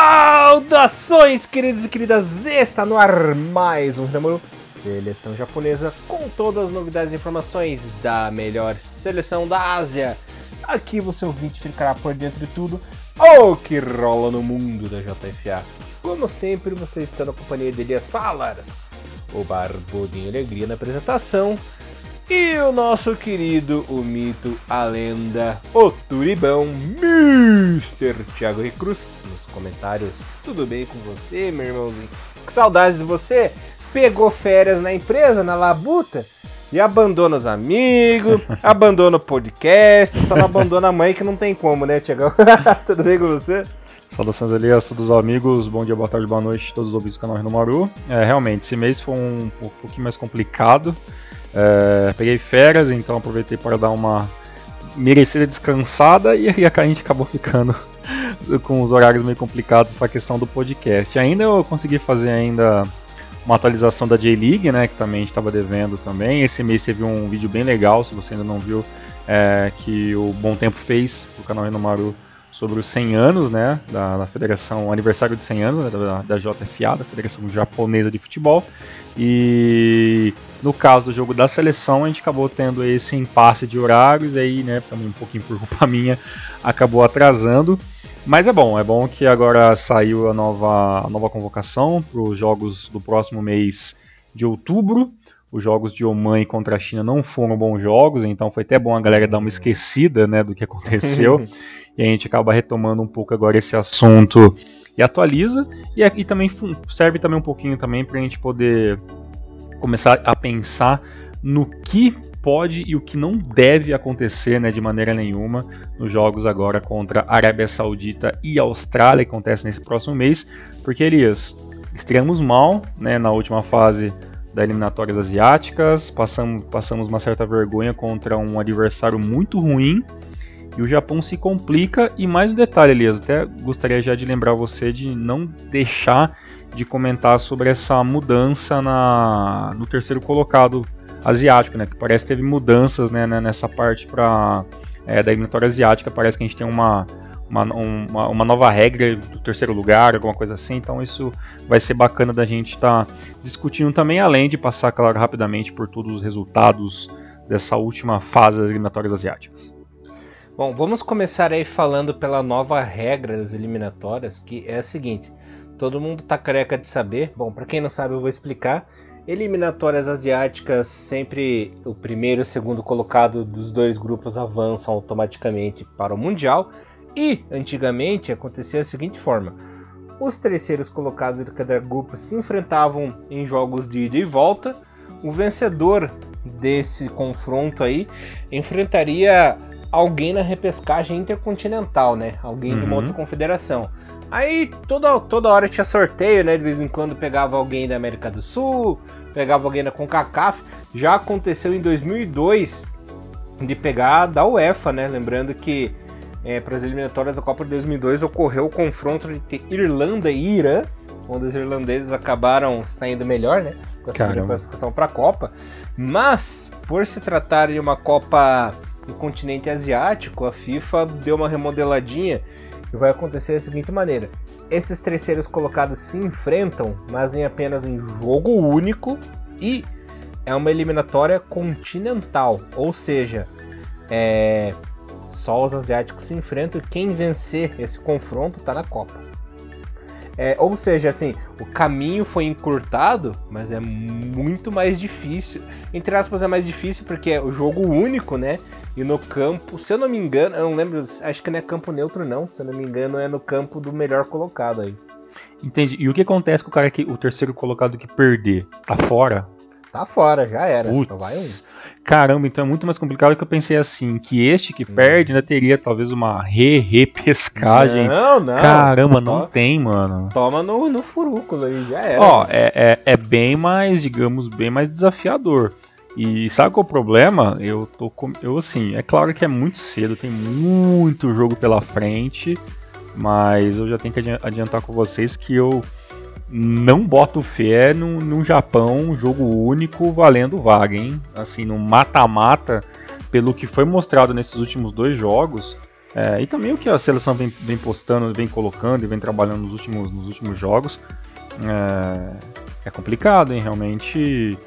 Saudações, queridos e queridas! Está no ar mais um Namoro Seleção Japonesa com todas as novidades e informações da melhor seleção da Ásia. Aqui você ouvinte ficará por dentro de tudo o que rola no mundo da JFA. Como sempre, você está na companhia de Elias Falas, o Barbudinho Alegria na apresentação e o nosso querido, o mito, a lenda, o Turibão, Mr. Thiago Recruz, nos comentários. Tudo bem com você, meu irmãozinho? Que saudades de você! Pegou férias na empresa, na labuta, e abandona os amigos, abandona o podcast, só não abandona a mãe que não tem como, né, Thiago? Tudo bem com você? Saudações ali a todos os amigos, bom dia, boa tarde, boa noite, todos os ouvintes do canal Renomaru. É, realmente, esse mês foi um, um pouquinho mais complicado. É, peguei férias, então aproveitei para dar uma merecida descansada e aí a gente acabou ficando com os horários meio complicados para a questão do podcast. Ainda eu consegui fazer ainda uma atualização da J-League, né, que também estava devendo também. Esse mês teve um vídeo bem legal, se você ainda não viu, é, que o Bom Tempo fez no canal Renomaru sobre os 100 anos, né, da, da Federação, aniversário de 100 anos, né, da, da JFA, da Federação Japonesa de Futebol. E no caso do jogo da seleção, a gente acabou tendo esse impasse de horários, aí, né, também um pouquinho por culpa minha, acabou atrasando. Mas é bom, é bom que agora saiu a nova, a nova convocação para os jogos do próximo mês de outubro. Os jogos de Oman contra a China não foram bons jogos, então foi até bom a galera dar uma esquecida né, do que aconteceu. e a gente acaba retomando um pouco agora esse assunto e atualiza. E, e também serve também um pouquinho também para a gente poder começar a pensar no que pode e o que não deve acontecer né, de maneira nenhuma nos jogos agora contra Arábia Saudita e Austrália, que acontece nesse próximo mês, porque Elias, estreamos mal né, na última fase das eliminatórias asiáticas, passamos, passamos uma certa vergonha contra um adversário muito ruim e o Japão se complica. E mais um detalhe, Elias, até gostaria já de lembrar você de não deixar de comentar sobre essa mudança na, no terceiro colocado asiático, né? Que parece que teve mudanças né, nessa parte para é, da eliminatória asiática. Parece que a gente tem uma, uma, uma, uma, nova regra do terceiro lugar, alguma coisa assim. Então isso vai ser bacana da gente estar tá discutindo também, além de passar, claro, rapidamente por todos os resultados dessa última fase das eliminatórias asiáticas. Bom, vamos começar aí falando pela nova regra das eliminatórias, que é a seguinte: todo mundo tá careca de saber. Bom, para quem não sabe, eu vou explicar. Eliminatórias asiáticas, sempre o primeiro e o segundo colocado dos dois grupos avançam automaticamente para o Mundial. E antigamente acontecia da seguinte forma: os terceiros colocados de cada grupo se enfrentavam em jogos de ida e volta. O vencedor desse confronto aí enfrentaria alguém na repescagem intercontinental, né? Alguém uhum. de uma uhum. outra confederação. Aí toda, toda hora tinha sorteio, né? De vez em quando pegava alguém da América do Sul, pegava alguém da CONCACAF. Já aconteceu em 2002 de pegar da UEFA, né? Lembrando que é, para as eliminatórias da Copa de 2002 ocorreu o confronto entre Irlanda e Irã, onde os irlandeses acabaram saindo melhor, né? Com essa classificação para a Copa. Mas, por se tratar de uma Copa no continente asiático, a FIFA deu uma remodeladinha e vai acontecer da seguinte maneira: esses terceiros colocados se enfrentam, mas em apenas um jogo único e é uma eliminatória continental, ou seja, é, só os asiáticos se enfrentam e quem vencer esse confronto está na Copa. É, ou seja, assim, o caminho foi encurtado, mas é muito mais difícil. Entre aspas, é mais difícil porque é o jogo único, né? E no campo, se eu não me engano, eu não lembro, acho que não é campo neutro, não. Se eu não me engano, é no campo do melhor colocado aí. Entendi. E o que acontece com o cara que o terceiro colocado que perder? Tá fora? Tá fora, já era. Só vai um. Caramba, então é muito mais complicado que eu pensei assim, que este que hum. perde ainda teria talvez uma re-repescagem. Não, não. Caramba, não tem, mano. Toma no, no furúnculo aí, já era. Ó, é, é, é, bem mais, digamos, bem mais desafiador. E sabe qual é o problema? Eu tô com, eu assim, é claro que é muito cedo, tem muito jogo pela frente, mas eu já tenho que adiantar com vocês que eu não boto fé num, num Japão jogo único valendo vaga, hein? Assim, no mata-mata, pelo que foi mostrado nesses últimos dois jogos, É, e também o que a seleção vem, vem postando, vem colocando e vem trabalhando nos últimos, nos últimos jogos. É, é complicado, hein? Realmente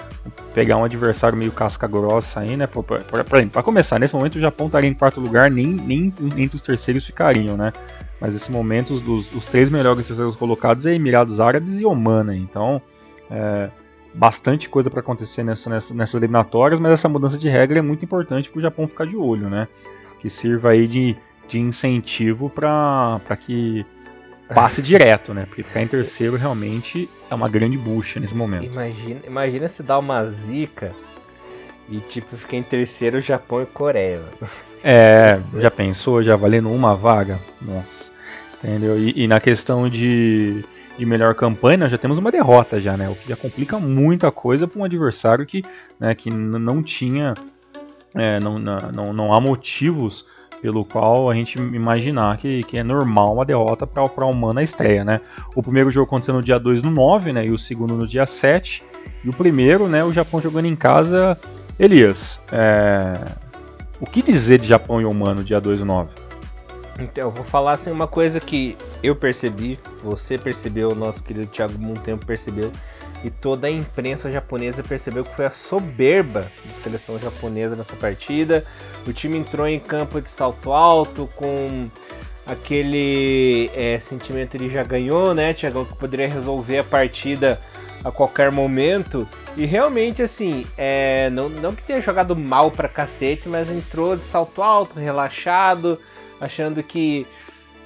pegar um adversário meio casca grossa aí, né? Para começar, nesse momento o Japão estaria em quarto lugar, nem, nem entre os terceiros ficariam, né? Mas nesse momento os, os três melhores terceiros colocados é Emirados Árabes e Oman, né? Então, é, bastante coisa para acontecer nessa, nessa, nessas eliminatórias, mas essa mudança de regra é muito importante para o Japão ficar de olho, né? Que sirva aí de, de incentivo para que passe direto, né? Porque ficar em terceiro realmente é uma grande bucha nesse momento. Imagina, imagina se dá uma zica e tipo ficar em terceiro Japão e Coreia. Mano. É, já pensou, já valendo uma vaga? Nossa. Entendeu? E, e na questão de de melhor campanha, já temos uma derrota já, né? O que já complica muita coisa para um adversário que, né, que não tinha, é, não, não, não há motivos pelo qual a gente imaginar que, que é normal uma derrota para a Humana na estreia, né? O primeiro jogo aconteceu no dia 2 no 9, né? E o segundo no dia 7. E o primeiro, né? O Japão jogando em casa. Elias, é... o que dizer de Japão e Humano dia 2 e 9? Então, eu vou falar assim uma coisa que eu percebi, você percebeu, o nosso querido Thiago Montempo percebeu, e toda a imprensa japonesa percebeu que foi a soberba da seleção japonesa nessa partida. O time entrou em campo de salto alto com aquele é, sentimento de já ganhou, né, Thiago, que poderia resolver a partida a qualquer momento. E realmente, assim, é, não, não que tenha jogado mal pra cacete, mas entrou de salto alto, relaxado, achando que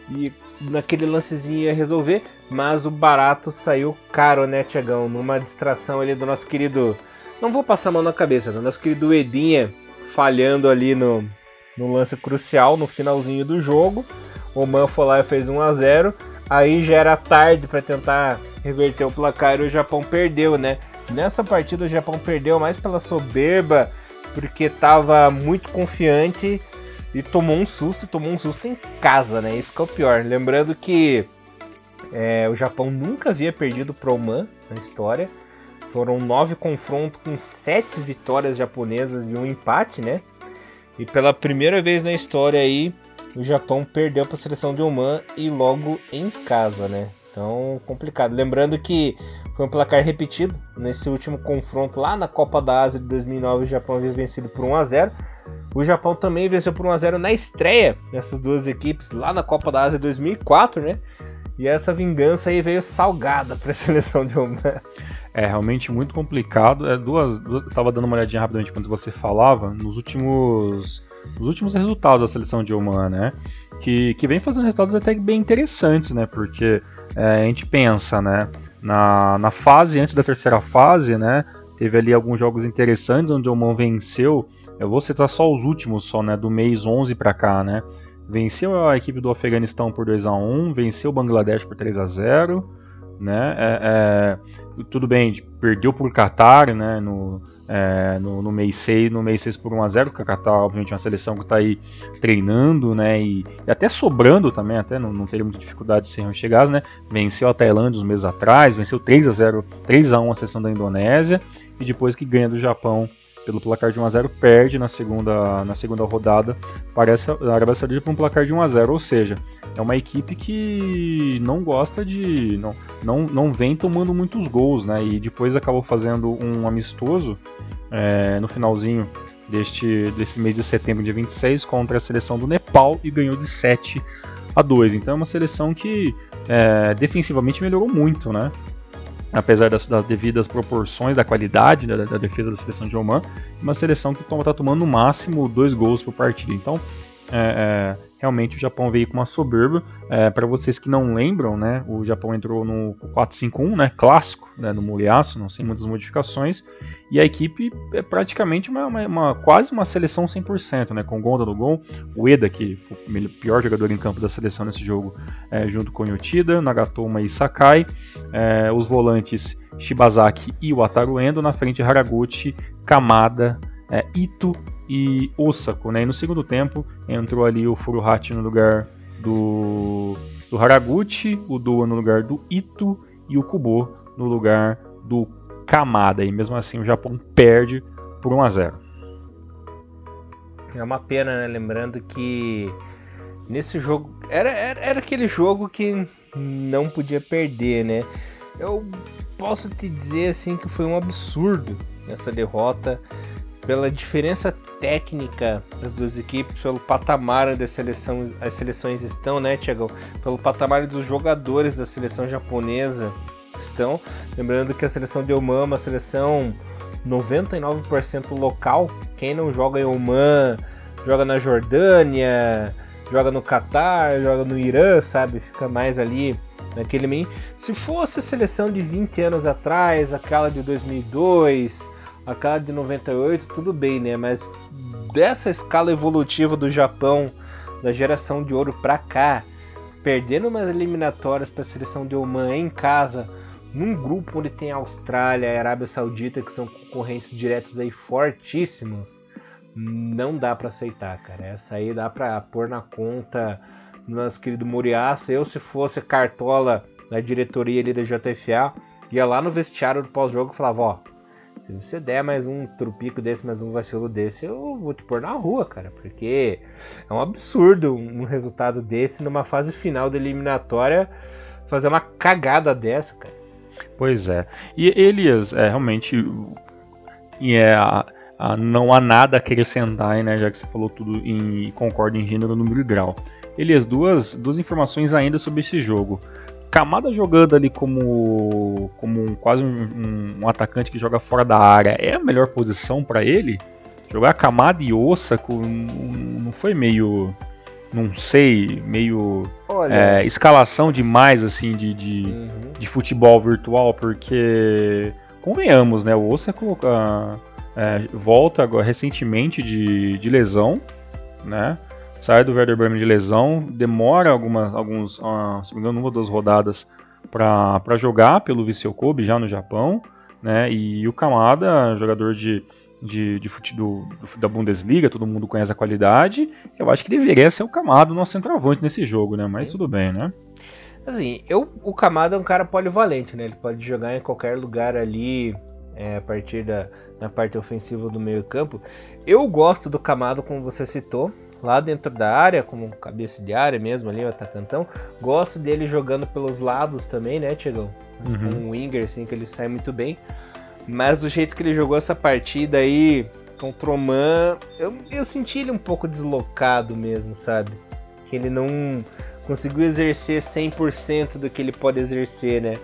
ia, naquele lancezinho ia resolver, mas o barato saiu caro, né, Tiagão? Numa distração ali do nosso querido. Não vou passar a mão na cabeça, do nosso querido Edinha falhando ali no, no lance crucial, no finalzinho do jogo. O Man foi lá e fez 1 a 0 Aí já era tarde para tentar reverter o placar e o Japão perdeu, né? Nessa partida o Japão perdeu mais pela soberba, porque estava muito confiante e tomou um susto, tomou um susto em casa, né? Isso que é o pior. Lembrando que é, o Japão nunca havia perdido pro Oman na história. Foram nove confrontos com sete vitórias japonesas e um empate, né? E pela primeira vez na história aí, o Japão perdeu para a seleção de Oman e logo em casa, né? Então, complicado. Lembrando que foi um placar repetido nesse último confronto lá na Copa da Ásia de 2009, o Japão havia vencido por 1 a 0. O Japão também venceu por 1x0 na estreia dessas duas equipes lá na Copa da Ásia 2004, né? E essa vingança aí veio salgada para a seleção de Oman. É realmente muito complicado. É duas, duas, tava dando uma olhadinha rapidamente quando você falava nos últimos nos últimos resultados da seleção de Oman, né? Que, que vem fazendo resultados até bem interessantes, né? Porque é, a gente pensa, né? Na, na fase antes da terceira fase, né? Teve ali alguns jogos interessantes onde o Oman venceu eu vou citar só os últimos, só, né, do mês 11 para cá, né? Venceu a equipe do Afeganistão por 2 a 1 venceu o Bangladesh por 3 a 0 né? É, é, tudo bem, perdeu por Qatar, né? No, é, no, no, mês 6, no mês 6 por 1 a 0 porque a Qatar, obviamente, é uma seleção que está aí treinando, né? E, e, até sobrando também, até não, não teria muita dificuldade de ser chegados, né? Venceu a Tailândia uns meses atrás, venceu 3 a 0 3 a 1 a seleção da Indonésia, e depois que ganha do Japão pelo placar de 1 a 0 perde na segunda, na segunda rodada para a Arábia Saudita por um placar de 1 a 0 ou seja, é uma equipe que não gosta de. não, não, não vem tomando muitos gols, né? E depois acabou fazendo um amistoso é, no finalzinho deste, desse mês de setembro, dia 26, contra a seleção do Nepal e ganhou de 7 a 2. Então é uma seleção que é, defensivamente melhorou muito, né? Apesar das, das, devidas proporções da qualidade da, da, defesa da seleção de Oman, uma seleção que está tomando no máximo dois gols por partida. Então, é, é, realmente o Japão veio com uma soberba. É, Para vocês que não lembram, né, o Japão entrou no 4-5-1, né, clássico, né, no Muriaço, não sem muitas modificações, e a equipe é praticamente uma, uma, uma quase uma seleção 100%, né, com Gonda no gol, o Eda, que foi o pior jogador em campo da seleção nesse jogo, é, junto com Yoshida, Nagatoma e Sakai, é, os volantes Shibazaki e Wataru Endo, na frente Haraguchi, Kamada, é, Ito e Osako, né? E no segundo tempo entrou ali o Furuhachi no lugar do, do Haraguchi, o Doa no lugar do Ito e o Kubo no lugar do Kamada. E mesmo assim o Japão perde por 1 a 0. É uma pena, né? Lembrando que nesse jogo. Era, era, era aquele jogo que não podia perder, né? Eu posso te dizer assim que foi um absurdo essa derrota pela diferença técnica das duas equipes, pelo patamar onde as seleções, as seleções estão, né, Tiagão? Pelo patamar dos jogadores da seleção japonesa estão. Lembrando que a seleção de Oman é uma seleção 99% local. Quem não joga em Oman, joga na Jordânia, joga no Catar, joga no Irã, sabe? Fica mais ali naquele meio. Se fosse a seleção de 20 anos atrás, aquela de 2002, aquela de 98, tudo bem, né? Mas dessa escala evolutiva do Japão, da geração de ouro pra cá, perdendo umas eliminatórias para a seleção de Oman em casa, num grupo onde tem a Austrália e a Arábia Saudita, que são concorrentes diretos aí fortíssimos, não dá para aceitar, cara. Essa aí dá para pôr na conta do nosso querido Moriaça. Eu, se fosse cartola da diretoria ali da JFA, ia lá no vestiário do pós-jogo e falava: Ó, se você der mais um trupico desse, mais um vacilo desse, eu vou te pôr na rua, cara. Porque é um absurdo um resultado desse numa fase final da eliminatória fazer uma cagada dessa, cara. Pois é. E Elias, é realmente. É, a, não há nada a acrescentar, né? Já que você falou tudo e concorda em gênero, número e grau. Elias, duas, duas informações ainda sobre esse jogo. Camada jogando ali como, como um, quase um, um, atacante que joga fora da área é a melhor posição para ele? Jogar Camada e Ossa não foi meio não sei, meio é, escalação demais assim de, de, uhum. de, futebol virtual, porque convenhamos, né? O Osaka é, volta agora recentemente de, de lesão, né? Sai do Werder Bremen de lesão, demora algumas, alguns, uh, se não me engano, uma ou duas rodadas para jogar pelo Viseu Kobe já no Japão, né? E o Kamada, jogador de de, de fute, do, da Bundesliga, todo mundo conhece a qualidade. Eu acho que deveria ser o Camado nosso centroavante nesse jogo, né? Mas tudo bem, né? Assim, eu, o Camado é um cara polivalente, né? Ele pode jogar em qualquer lugar ali, é, a partir da, da parte ofensiva do meio campo. Eu gosto do Camado, como você citou, lá dentro da área, como cabeça de área mesmo ali, o atacantão. Gosto dele jogando pelos lados também, né, Tiagão? Uhum. Um winger, assim, que ele sai muito bem. Mas do jeito que ele jogou essa partida aí contra o Man, eu, eu senti ele um pouco deslocado mesmo, sabe? Que ele não conseguiu exercer 100% do que ele pode exercer, né?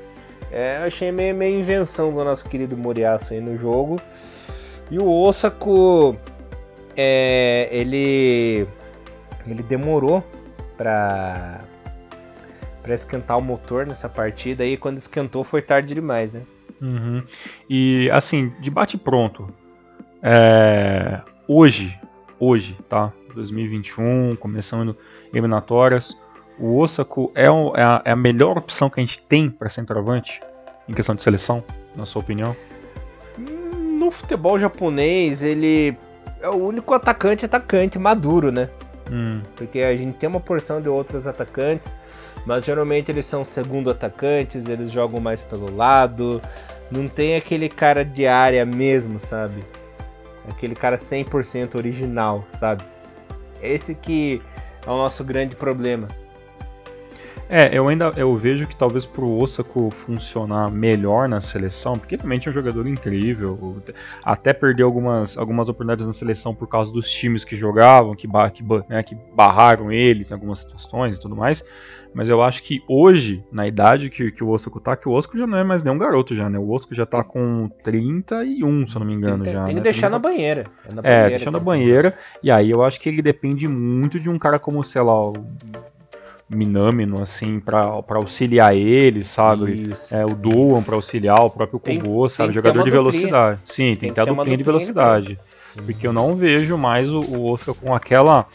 É, eu achei meio, meio invenção do nosso querido Moriaço aí no jogo. E o Osako, é, ele, ele demorou pra, pra esquentar o motor nessa partida. E quando esquentou foi tarde demais, né? Uhum. E assim, de bate pronto. É, hoje, hoje, tá? 2021, começando eliminatórias, o Osako é, é, a, é a melhor opção que a gente tem para centroavante em questão de seleção, na sua opinião? No futebol japonês, ele é o único atacante atacante maduro, né? Hum. Porque a gente tem uma porção de outros atacantes mas geralmente eles são segundo atacantes, eles jogam mais pelo lado. Não tem aquele cara de área mesmo, sabe? Aquele cara 100% original, sabe? Esse que é o nosso grande problema. É, eu ainda eu vejo que talvez pro Osako funcionar melhor na seleção, porque realmente é um jogador incrível, até perdeu algumas, algumas oportunidades na seleção por causa dos times que jogavam, que, que, né, que barraram eles em algumas situações e tudo mais. Mas eu acho que hoje, na idade que, que o Osako tá, que o Osako já não é mais nenhum garoto já, né? O Osako já tá com 31, se eu não me engano, tem, já. Tem que né? deixar na banheira. É, na banheira, é deixar na banheira. E aí eu acho que ele depende muito de um cara como, sei lá, o Minamino, assim, pra, pra auxiliar ele, sabe? É, o Doan pra auxiliar, o próprio Kubo, sabe? Jogador de velocidade. Sim, tem, tem que ter a duplinha de velocidade. Porque eu não vejo mais o, o Oscar com aquela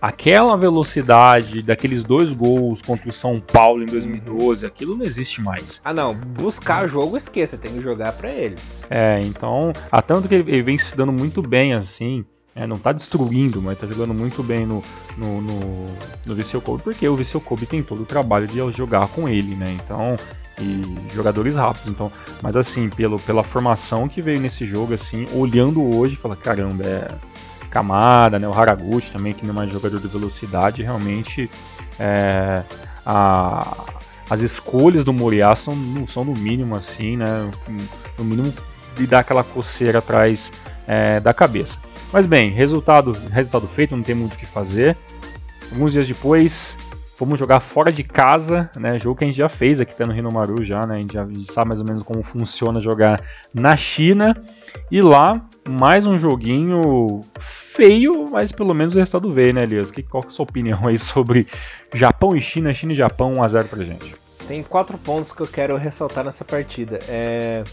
aquela velocidade daqueles dois gols contra o São Paulo em 2012, aquilo não existe mais. Ah, não. Buscar jogo, esqueça, tem que jogar para ele. É, então, a tanto que ele vem se dando muito bem assim. É, não tá destruindo, mas tá jogando muito bem no, no, no, no Kobe, porque o Viseu Kobe tem todo o trabalho de jogar com ele, né? Então, e jogadores rápidos. Então, mas assim, pelo, pela formação que veio nesse jogo, assim, olhando hoje, fala, caramba, é Kamada, né, o Haraguchi também, que não é mais jogador de velocidade, realmente é, a, as escolhas do Moriá são, são no mínimo assim, né, no mínimo de dar aquela coceira atrás é, da cabeça. Mas bem, resultado, resultado feito, não tem muito o que fazer. Alguns dias depois, Vamos jogar fora de casa, né? Jogo que a gente já fez aqui tá no Rinomaru já, né? A gente já sabe mais ou menos como funciona jogar na China. E lá, mais um joguinho feio, mas pelo menos o resultado veio, né, Elias? Que, qual que é a sua opinião aí sobre Japão e China, China e Japão 1x0 pra gente? Tem quatro pontos que eu quero ressaltar nessa partida. É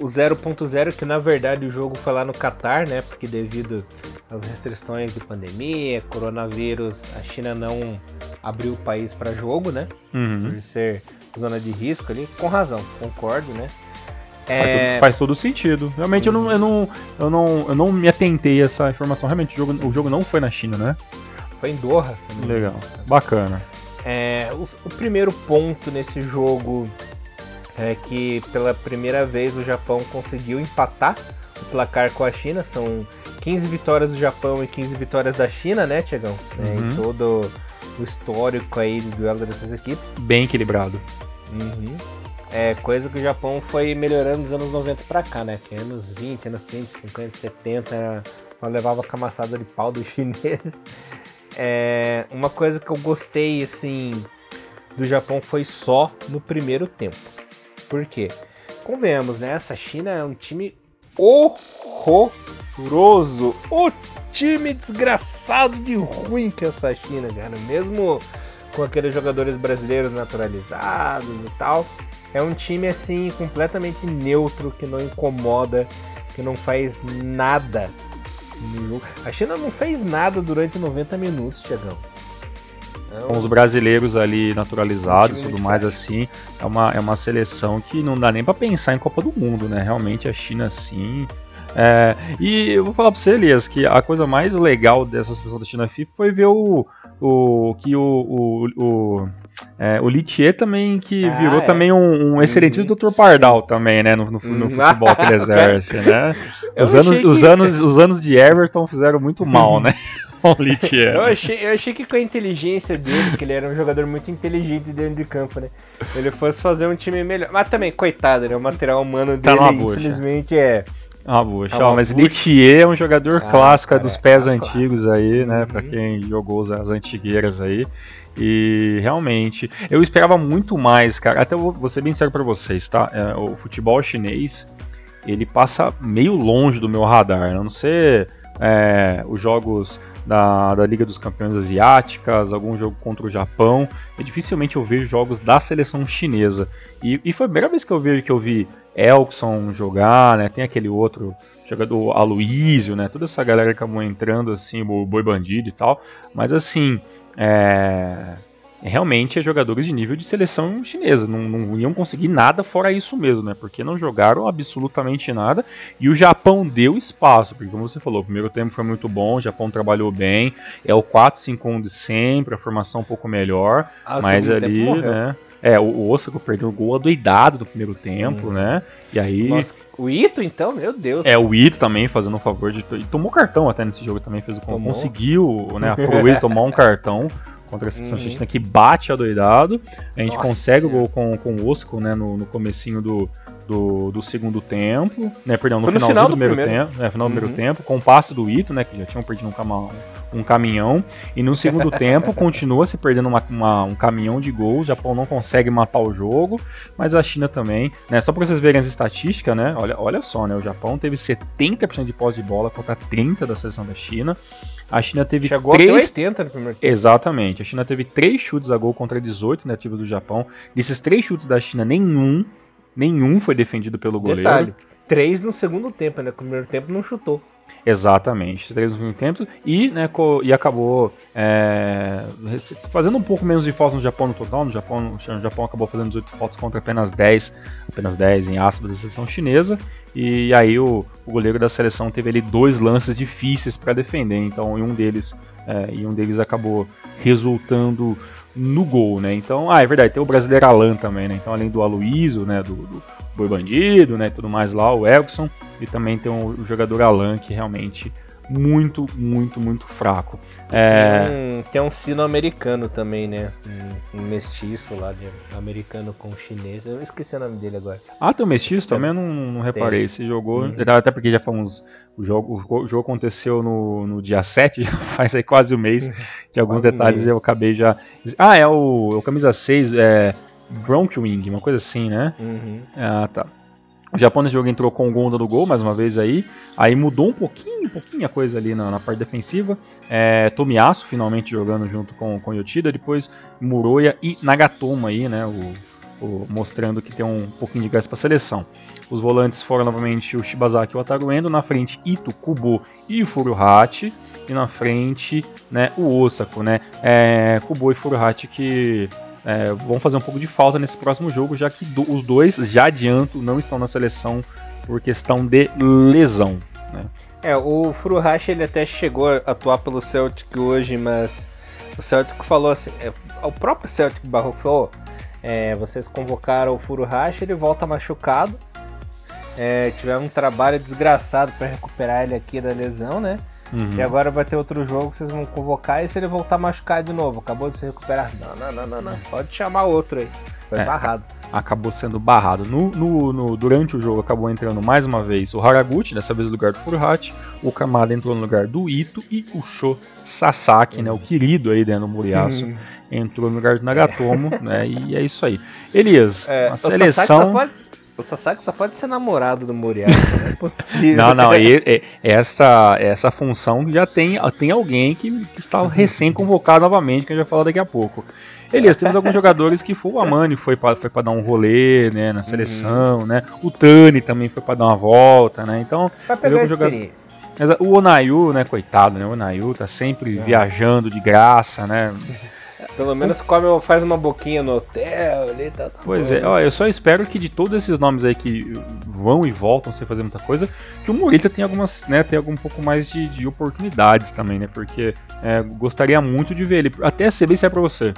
o 0.0, que na verdade o jogo foi lá no Catar, né? Porque devido às restrições de pandemia, coronavírus, a China não abriu o país para jogo, né? Uhum. Por ser zona de risco ali. Com razão, concordo, né? É... Faz todo sentido. Realmente uhum. eu, não, eu, não, eu, não, eu não me atentei a essa informação. Realmente o jogo, o jogo não foi na China, né? Foi em Doha. Legal, bacana. É, o, o primeiro ponto nesse jogo é que pela primeira vez o Japão conseguiu empatar o placar com a China. São 15 vitórias do Japão e 15 vitórias da China, né, Tiagão? Uhum. É, em uhum. todo o histórico aí do duelo dessas equipes. Bem equilibrado. Uhum. É coisa que o Japão foi melhorando dos anos 90 pra cá, né? Que anos 20, anos 150, 70, só levava a camaçada de pau dos chineses. É, uma coisa que eu gostei, assim, do Japão foi só no primeiro tempo. Por quê? Convenhamos, né? Essa China é um time horroroso. O time desgraçado de ruim que é essa China, cara. Mesmo com aqueles jogadores brasileiros naturalizados e tal. É um time assim completamente neutro, que não incomoda, que não faz nada. A China não fez nada durante 90 minutos, Tiagão com os brasileiros ali naturalizados e tudo mais assim. É uma, é uma seleção que não dá nem para pensar em Copa do Mundo, né? Realmente a China sim. É, e eu vou falar pra você, Elias, que a coisa mais legal dessa seleção da China FIFA foi ver o, o que o, o, o é, o Litier também, que ah, virou é. também um, um excelente uhum. Dr. Pardal também, né? No, no, no uhum. futebol que ele exerce, né? Os anos, que... os, anos, os anos de Everton fizeram muito mal, né? eu, achei, eu achei que com a inteligência dele, que ele era um jogador muito inteligente dentro de campo, né? Ele fosse fazer um time melhor. Mas também, coitado, né? O material humano tá dele, infelizmente, é. Ah, bucha. Tá mas Litier é um jogador ah, clássico cara, dos pés é antigos aí, né? Uhum. Pra quem jogou as antigueiras aí. E realmente, eu esperava muito mais, cara. Até vou, vou ser bem sério pra vocês, tá? É, o futebol chinês, ele passa meio longe do meu radar. A não ser é, os jogos da, da Liga dos Campeões Asiáticas, algum jogo contra o Japão. E dificilmente eu vejo jogos da seleção chinesa. E, e foi a primeira vez que eu vi que eu vi Elkson jogar, né? Tem aquele outro jogador Aloísio, né? Toda essa galera acabou entrando assim, o Boi Bandido e tal. Mas assim, é realmente é jogadores de nível de seleção chinesa. Não, não, iam conseguir nada fora isso mesmo, né? Porque não jogaram absolutamente nada. E o Japão deu espaço, porque como você falou, o primeiro tempo foi muito bom, o Japão trabalhou bem. É o 4-5-1 de sempre, a formação um pouco melhor. Ah, mas ali, né? É, o, o Osaka perdeu o gol adoidado do primeiro tempo, hum. né? E aí. Nossa, o Ito, então, meu Deus. É, o Ito também fazendo um favor de. E tomou cartão até nesse jogo também, fez o. Conseguiu, né? A Pro tomar um cartão contra a seleção uhum. argentina que bate adoidado. A gente Nossa. consegue o gol com, com o Osco, né, no, no comecinho do, do, do, segundo tempo, né, perdão, no, final, final do, primeiro, primeiro, tempo, né, final do primeiro uhum. tempo, com o passe do Ito, né, que já tinham perdido um, cama, um caminhão, e no segundo tempo continua se perdendo uma, uma, um caminhão de gols, o Japão não consegue matar o jogo, mas a China também, né, só para vocês verem as estatísticas, né, olha, olha só, né, o Japão teve 70% de posse de bola contra 30% da seleção da China, a China teve Chegou três... até 80 no primeiro tempo. Exatamente. A China teve três chutes a gol contra 18 nativos do Japão. Desses três chutes da China, nenhum, nenhum foi defendido pelo goleiro. Detalhe, três no segundo tempo, né? No primeiro tempo não chutou. Exatamente, três no segundo tempo e, né, e acabou é, fazendo um pouco menos de faltas no Japão no total. No Japão, no Japão acabou fazendo 18 faltas contra apenas 10, apenas 10 em aspas da seleção chinesa. E aí o, o goleiro da seleção teve ali dois lances difíceis para defender. Então, e um deles é, e um deles acabou resultando no gol, né? Então, ah, é verdade, tem o brasileiro Alan também, né? Então, além do Aloysio, né, do, do Boi Bandido, né, tudo mais lá, o Elkson, e também tem o, o jogador Alan, que realmente muito, muito, muito fraco. É... Tem, um, tem um sino americano também, né? Um, um, mestiço lá, de americano com chinês. Eu esqueci o nome dele agora. Ah, tem um mestiço também? Eu não, não reparei. Você jogou. Uhum. Até porque já fomos. O jogo, o jogo aconteceu no, no dia 7, faz aí quase um mês. De alguns quase detalhes eu acabei já. Ah, é o, o camisa 6, é. Bronkwing, uma coisa assim, né? Uhum. Ah, tá. O Japão nesse jogo entrou com o Gonda no gol, mais uma vez aí. Aí mudou um pouquinho, um pouquinho a coisa ali na, na parte defensiva. É, Tomiyasu finalmente jogando junto com, com Yoshida. Depois Muroya e Nagatomo aí, né? O, o, mostrando que tem um pouquinho de gás para seleção. Os volantes foram novamente o Shibazaki e o Ataru Endo. Na frente, Ito, Kubo e Furuhachi. E na frente, né, o Osako, né? É, Kubo e Furuhachi que é, vão fazer um pouco de falta nesse próximo jogo, já que do, os dois, já adianto, não estão na seleção por questão de lesão. Né? É, o Furuhashi ele até chegou a atuar pelo Celtic hoje, mas o Celtic falou assim, é, o próprio Celtic Barroco falou, é, vocês convocaram o Furuhashi, ele volta machucado, é, tiveram um trabalho desgraçado para recuperar ele aqui da lesão, né? Uhum. E agora vai ter outro jogo que vocês vão convocar e se ele voltar machucado de novo, acabou de se recuperar. Não, não, não, não, não. Pode chamar outro aí. Foi é, barrado. Acabou sendo barrado. No, no, no, durante o jogo acabou entrando mais uma vez o Haraguchi, dessa vez no lugar do Furuhachi. O Kamada entrou no lugar do Ito e o Sho Sasaki, uhum. né, o querido aí dentro do Muriaço, uhum. entrou no lugar do Nagatomo, né? E é isso aí. Elias, é, a seleção. O Sasaki só pode ser namorado do Moriarty, não é possível. Não, não, e, e, essa, essa função já tem, tem alguém que, que está recém-convocado novamente, que a gente vai falar daqui a pouco. Elias, temos alguns jogadores que foi o Amani foi para foi dar um rolê né, na seleção, uhum. né? O Tani também foi para dar uma volta, né? Então, pegar jogador... O Onayu, né, coitado, né? O Onayu tá sempre Nossa. viajando de graça, né? Pelo menos come, faz uma boquinha no hotel ali, tá, tá Pois bom. é, ó, eu só espero que de todos esses nomes aí que vão e voltam sem fazer muita coisa, que o Morita tenha algumas, né, tenha algum pouco mais de, de oportunidades também, né? Porque é, gostaria muito de ver ele. Até ser bem sério pra você.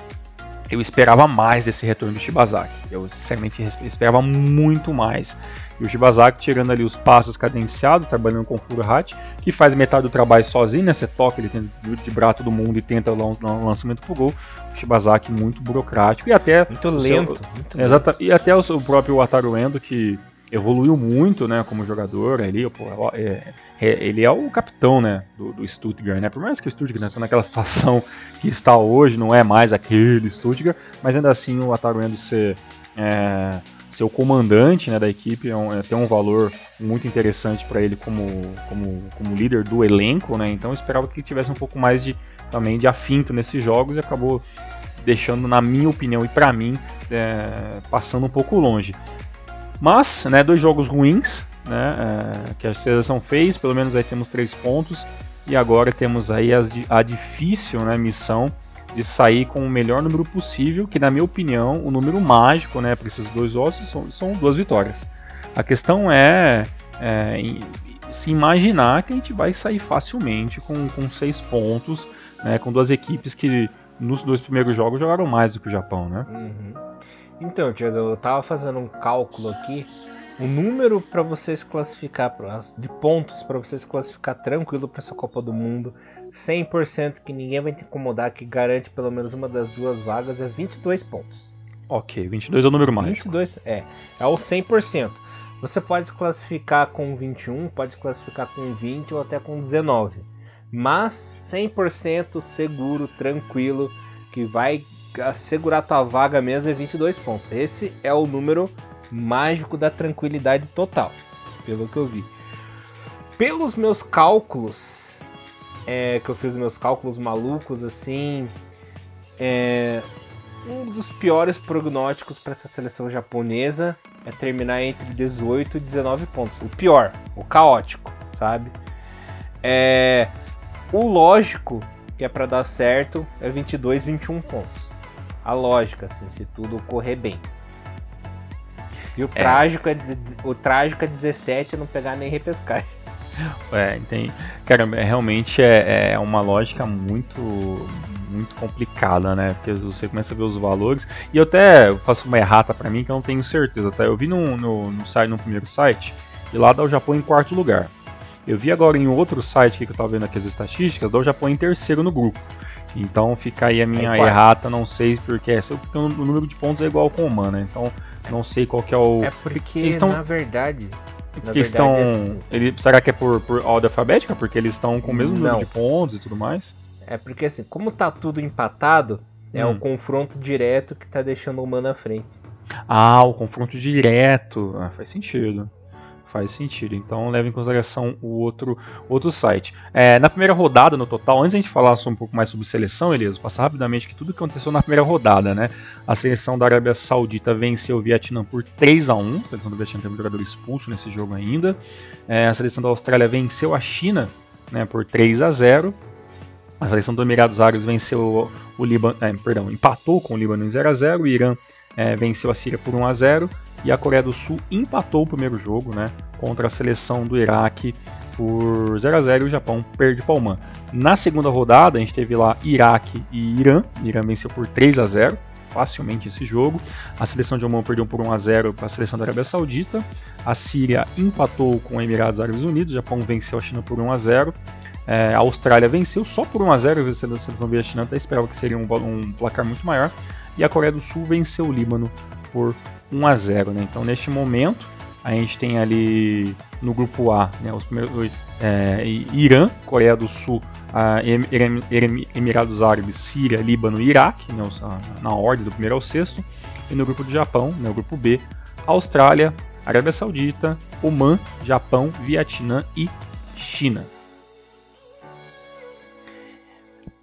Eu esperava mais desse retorno do Shibazaki. Eu sinceramente esperava muito mais. E o Shibazaki tirando ali os passos cadenciados, trabalhando com o Furuhachi, que faz metade do trabalho sozinho, né? Você toca, ele tenta vibrar todo mundo e tenta dar um lançamento pro gol. O Shibazaki muito burocrático e até... Muito lento. Seu, muito exata, lento. E até o, o próprio Ataru Endo, que evoluiu muito, né, como jogador ali, pô, é, é, ele é o capitão, né, do, do, Stuttgart, né, por mais que o Stuttgart né, tá naquela situação que está hoje, não é mais aquele Stuttgart, mas ainda assim o Ataru Endo ser é, ser o comandante né, da equipe é, um, é tem um valor muito interessante para ele como, como, como líder do elenco, né? Então eu esperava que ele tivesse um pouco mais de também de afinto nesses jogos e acabou deixando, na minha opinião e para mim, é, passando um pouco longe. Mas, né, dois jogos ruins, né, é, que a seleção fez, pelo menos aí temos três pontos e agora temos aí a difícil né, missão de sair com o melhor número possível, que na minha opinião, o número mágico né, para esses dois ossos são, são, duas vitórias. A questão é, é em, se imaginar que a gente vai sair facilmente com, com seis pontos, né, com duas equipes que nos dois primeiros jogos jogaram mais do que o Japão, né? Uhum. Então, Tiago, eu tava fazendo um cálculo aqui. O número para vocês classificar de pontos para vocês classificar tranquilo para essa Copa do Mundo 100% que ninguém vai te incomodar, que garante pelo menos uma das duas vagas, é 22 pontos. Ok, 22 é o número mágico. 22 é, é o 100%. Você pode se classificar com 21, pode se classificar com 20 ou até com 19. Mas 100% seguro, tranquilo, que vai assegurar tua vaga mesmo é 22 pontos. Esse é o número mágico da tranquilidade total, pelo que eu vi. Pelos meus cálculos, é, que eu fiz meus cálculos malucos assim. É, um dos piores prognósticos para essa seleção japonesa é terminar entre 18 e 19 pontos. O pior, o caótico, sabe? É, o lógico que é para dar certo é 22, 21 pontos. A lógica, assim, se tudo correr bem. E o, é. Trágico, é, o trágico é 17 não pegar nem repescagem. É, tem. Cara, é, realmente é, é uma lógica muito muito complicada, né? Porque você começa a ver os valores. E eu até faço uma errata para mim que eu não tenho certeza, tá? Eu vi no, no, no, site, no primeiro site, e lá dá o Japão em quarto lugar. Eu vi agora em outro site que eu estava vendo aqui as estatísticas, do Japão em terceiro no grupo. Então fica aí a minha aí, errata, não sei porque é, porque o número de pontos é igual com o Oman, né? Então não sei qual que é o. É porque, estão... na verdade. Na verdade, estão. Assim... Ele, será que é por, por ordem alfabética? Porque eles estão com o mesmo número de pontos e tudo mais? É porque assim, como tá tudo empatado, é hum. o confronto direto que tá deixando o Oman na frente. Ah, o confronto direto. Ah, faz sentido. Faz sentido. Então leve em consideração o outro, outro site. É, na primeira rodada, no total, antes a gente falar um pouco mais sobre seleção, Elias, vou passar rapidamente que tudo que aconteceu na primeira rodada, né? A seleção da Arábia Saudita venceu o Vietnã por 3 a 1 A seleção do Vietnã teve um jogador expulso nesse jogo ainda. É, a seleção da Austrália venceu a China né, por 3 a 0 a seleção do Emirados Árabes venceu o Líbano, é, perdão, empatou com o Líbano em 0 a 0 o Irã é, venceu a Síria por 1 a 0 e a Coreia do Sul empatou o primeiro jogo né, contra a seleção do Iraque por 0 a 0 e o Japão perde Oman. Na segunda rodada, a gente teve lá Iraque e Irã. Irã venceu por 3 a 0 facilmente esse jogo. A seleção de Oman perdeu por 1 a 0 para a seleção da Arábia Saudita. A Síria empatou com os Emirados Árabes Unidos. O Japão venceu a China por 1 a 0. É, a Austrália venceu só por 1 a 0 a seleção vietnã até esperava que seria um, um placar muito maior e a Coreia do Sul venceu o Líbano por 1 a 0. Né? Então, neste momento, a gente tem ali no grupo A né, os primeiros é, Irã, Coreia do Sul, Emirados Árabes, Síria, Líbano e Iraque, né, na ordem do primeiro ao sexto. E no grupo do Japão, né, o grupo B, Austrália, Arábia Saudita, Oman, Japão, Vietnã e China.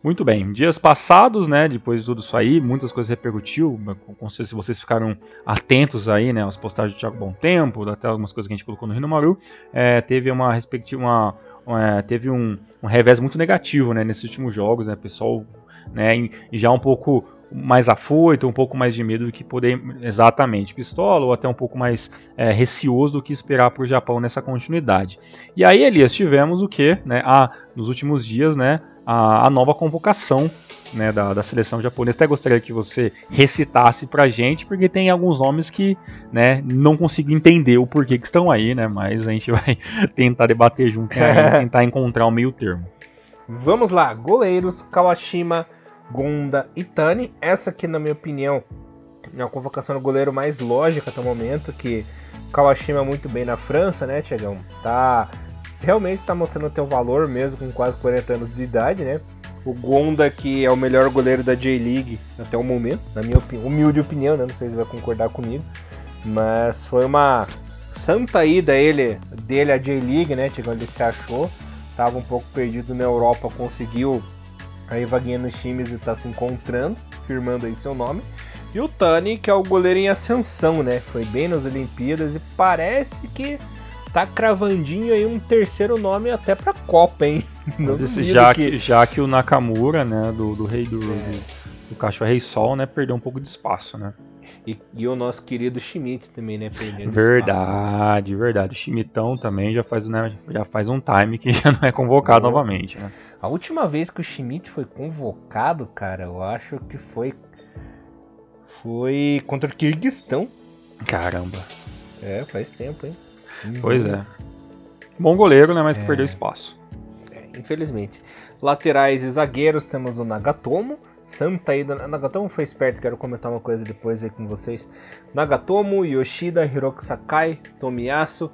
Muito bem. Dias passados, né, depois de tudo isso aí, muitas coisas repercutiu. Não sei se vocês ficaram atentos aí, né, às postagens do Thiago Bom Tempo, até algumas coisas que a gente colocou no Rio Maru. É, teve uma respectiva, uma, uma, teve um, um revés muito negativo, né, nesses últimos jogos, né, pessoal, né, já um pouco mais afoito, um pouco mais de medo do que poder exatamente pistola, ou até um pouco mais é, receoso do que esperar o Japão nessa continuidade. E aí, Elias, tivemos o que, né, ah, nos últimos dias, né, a, a nova convocação né, da, da, seleção japonesa. Até gostaria que você recitasse pra gente, porque tem alguns nomes que né, não consigo entender o porquê que estão aí, né? Mas a gente vai tentar debater junto, né, tentar encontrar um meio termo. Vamos lá, goleiros, Kawashima, Gonda e Tani. Essa aqui, na minha opinião, é a convocação do goleiro mais lógica até o momento, que Kawashima muito bem na França, né, Tiagão? Tá realmente está mostrando o teu valor mesmo com quase 40 anos de idade, né? O Gonda, que é o melhor goleiro da J-League até o momento, na minha opi humilde opinião, né? Não sei se vai concordar comigo. Mas foi uma santa ida ele, dele à J-League, né? Chegou ele se achou. Tava um pouco perdido na Europa, conseguiu aí vaguinha nos times e tá se encontrando, firmando aí seu nome. E o Tani, que é o goleiro em ascensão, né? Foi bem nas Olimpíadas e parece que tá cravandinho aí um terceiro nome até pra Copa, hein? já, que... já que o Nakamura, né, do, do rei do, é. do, Cachorro Rei Sol, né, perdeu um pouco de espaço, né? E, e, o nosso querido Schmidt também, né? Perdendo verdade, espaço. verdade. O Schmidtão também já faz, né, já faz um time que já não é convocado novamente, né? A última vez que o Schmidt foi convocado, cara, eu acho que foi. Foi contra o Kirguistão. Caramba. É, faz tempo, hein? Pois é. Bom goleiro, né? Mas que é. perdeu espaço. É, infelizmente. Laterais e zagueiros temos o Nagatomo. Santa Ida. Nagatomo foi esperto, quero comentar uma coisa depois aí com vocês. Nagatomo, Yoshida, Hiroki Sakai, Tomiyasu.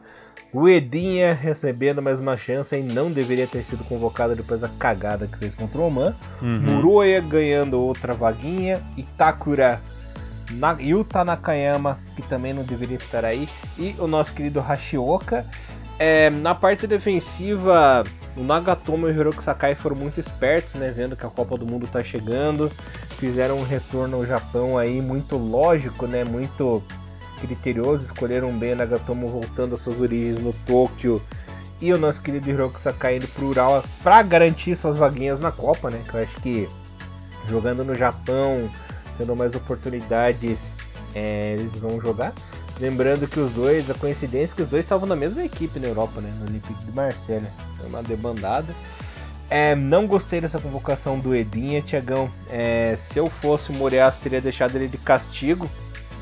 O Edinha recebendo mais uma chance e não deveria ter sido convocado depois da cagada que fez contra o Oman. Uhum. Muroya ganhando outra vaguinha. Itakura na, Yuta Nakayama, que também não deveria estar aí, e o nosso querido Hashioka. É, na parte defensiva, o Nagatomo e o Hiroki Sakai foram muito espertos, né, vendo que a Copa do Mundo está chegando, fizeram um retorno ao Japão aí muito lógico, né, muito criterioso, escolheram bem o Nagatomo voltando às suas origens no Tóquio e o nosso querido Hiroki Sakai indo pro Urawa para garantir suas vaguinhas na Copa, né, que eu acho que jogando no Japão, tendo mais oportunidades, é, eles vão jogar. Lembrando que os dois, a coincidência é que os dois estavam na mesma equipe na Europa, né? No Olympique de Marseille. Foi uma debandada. É, não gostei dessa convocação do Edinha, Tiagão. É, se eu fosse o Moreas, teria deixado ele de castigo.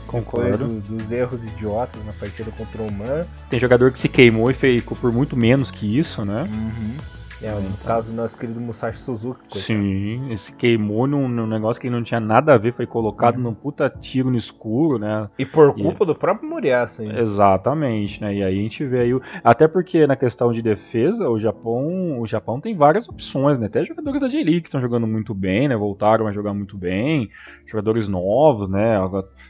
Concordo. Do, dos erros idiotas na partida contra o Man. Tem jogador que se queimou e ficou por muito menos que isso, né? Uhum. É, no caso do nosso querido Musashi Suzuki. Coitado. Sim, esse queimou num, num, negócio que não tinha nada a ver, foi colocado uhum. num puta tiro no escuro, né? E por culpa e... do próprio Moriaça, hein? Exatamente, né? E aí a gente vê aí. O... Até porque na questão de defesa, o Japão, o Japão tem várias opções, né? Até jogadores da J-League que estão jogando muito bem, né? Voltaram a jogar muito bem, jogadores novos, né?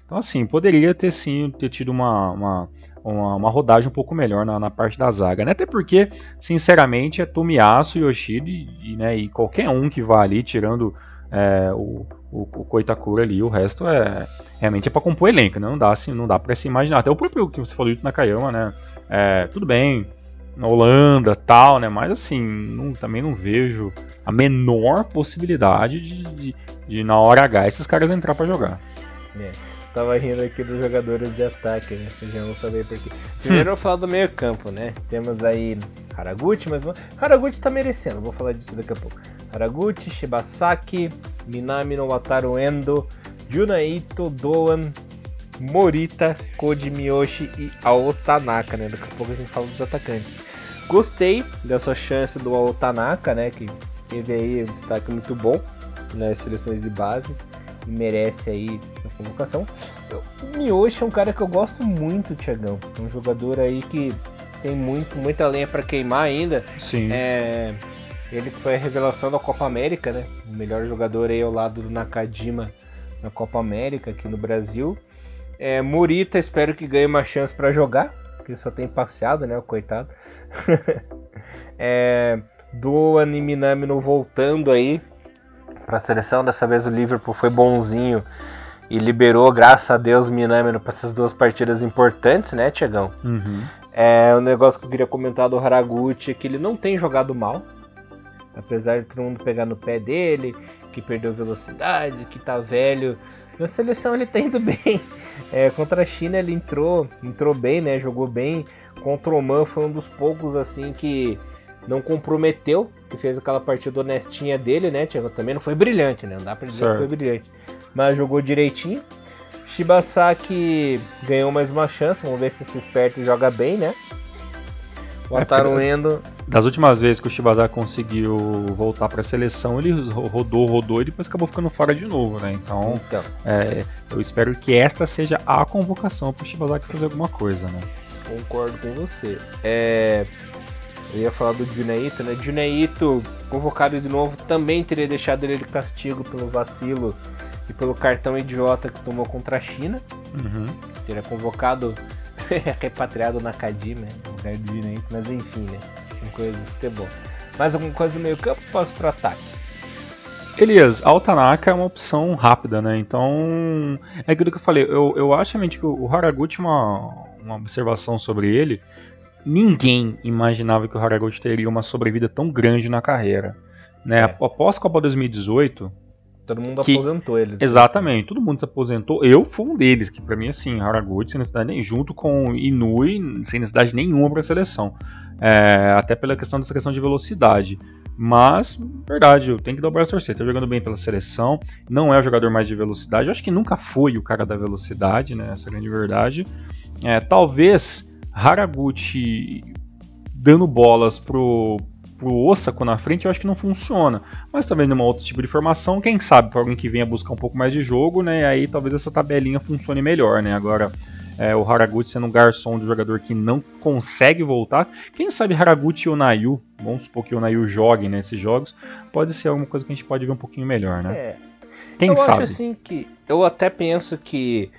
Então, assim, poderia ter sim ter tido uma, uma uma, uma rodagem um pouco melhor na, na, parte da zaga, né? Até porque, sinceramente, é Tomiyasu, Yoshida e, né, e qualquer um que vá ali, tirando é, o, o, o Koitakura ali, o resto é realmente é para compor elenco, né? Não dá assim, não dá para se imaginar. Até o próprio que você falou na Nakayama, né? É, tudo bem, na Holanda, tal, né? Mas assim, não, também não vejo a menor possibilidade de, de, de, na hora H esses caras entrar para jogar. É. Tava rindo aqui dos jogadores de ataque, né? Vocês já vão saber porquê. Primeiro eu vou falar do meio campo, né? Temos aí Haraguchi, mas Haraguchi tá merecendo, vou falar disso daqui a pouco. Haraguchi, Shibasaki, Minami no Wataru Endo, Junaito, Doan, Morita, Koji Miyoshi e Aotanaka, né? Daqui a pouco a gente fala dos atacantes. Gostei dessa chance do Aotanaka, né? Que teve aí um destaque muito bom nas seleções de base e merece aí convocação. O Miyoshi é um cara que eu gosto muito, Tiagão. É um jogador aí que tem muito, muita lenha para queimar ainda. Sim. É, ele que foi a revelação da Copa América, né? O melhor jogador aí ao lado do Nakajima na Copa América aqui no Brasil. É, Murita, espero que ganhe uma chance para jogar, porque só tem passeado, né? O coitado. é, do Animinami no voltando aí para a seleção. Dessa vez o Liverpool foi bonzinho e liberou, graças a Deus, Minamino para essas duas partidas importantes, né, Tiagão? Uhum. É, um negócio que eu queria comentar do Haraguchi é que ele não tem jogado mal, apesar de todo mundo pegar no pé dele, que perdeu velocidade, que tá velho. Na seleção ele tá indo bem. É, contra a China ele entrou, entrou bem, né? Jogou bem. Contra o Man foi um dos poucos assim que não comprometeu, que fez aquela partida honestinha dele, né, Tiago? Também não foi brilhante, né? Não dá pra dizer certo. que foi brilhante. Mas jogou direitinho. Shibasaki ganhou mais uma chance, vamos ver se esse esperto joga bem, né? O é, Endo. Das últimas vezes que o Shibasaki conseguiu voltar para a seleção, ele rodou, rodou e depois acabou ficando fora de novo, né? Então, então. É, eu espero que esta seja a convocação para o Shibasaki fazer alguma coisa, né? Concordo com você. É, eu ia falar do Juneito, né? Juneito, convocado de novo, também teria deixado ele de castigo pelo vacilo e pelo cartão idiota que tomou contra a China. Uhum. Teria convocado, repatriado na Kadima, né? lugar do Juneito, mas enfim, né? Uma coisa de futebol. Mais alguma coisa no meio campo? Posso pro ataque. Elias, Altanaka é uma opção rápida, né? Então, é aquilo que eu falei. Eu, eu acho realmente que o Haraguchi, uma, uma observação sobre ele, ninguém imaginava que o Haraguchi teria uma sobrevida tão grande na carreira. Né? É. Após a Copa 2018. Todo mundo que, aposentou ele. Exatamente, todo mundo se aposentou. Eu fui um deles, que para mim, assim, Haraguchi, sem necessidade nem, junto com Inui, sem necessidade nenhuma para a seleção. É, até pela questão dessa questão de velocidade. Mas, verdade, eu tenho que dar o braço torcer. Tá jogando bem pela seleção. Não é o jogador mais de velocidade. Eu acho que nunca foi o cara da velocidade, né? Essa é grande verdade. É, talvez Haraguchi dando bolas pro, pro Osako na frente, eu acho que não funciona. Mas também numa outro tipo de formação, quem sabe para alguém que venha buscar um pouco mais de jogo, né? Aí talvez essa tabelinha funcione melhor, né? Agora, é, o Haraguchi sendo um garçom do jogador que não consegue voltar. Quem sabe Haraguchi e Nayu, vamos supor que o Nayu jogue nesses jogos, pode ser alguma coisa que a gente pode ver um pouquinho melhor, né? É. Quem eu sabe? Acho assim que eu até penso que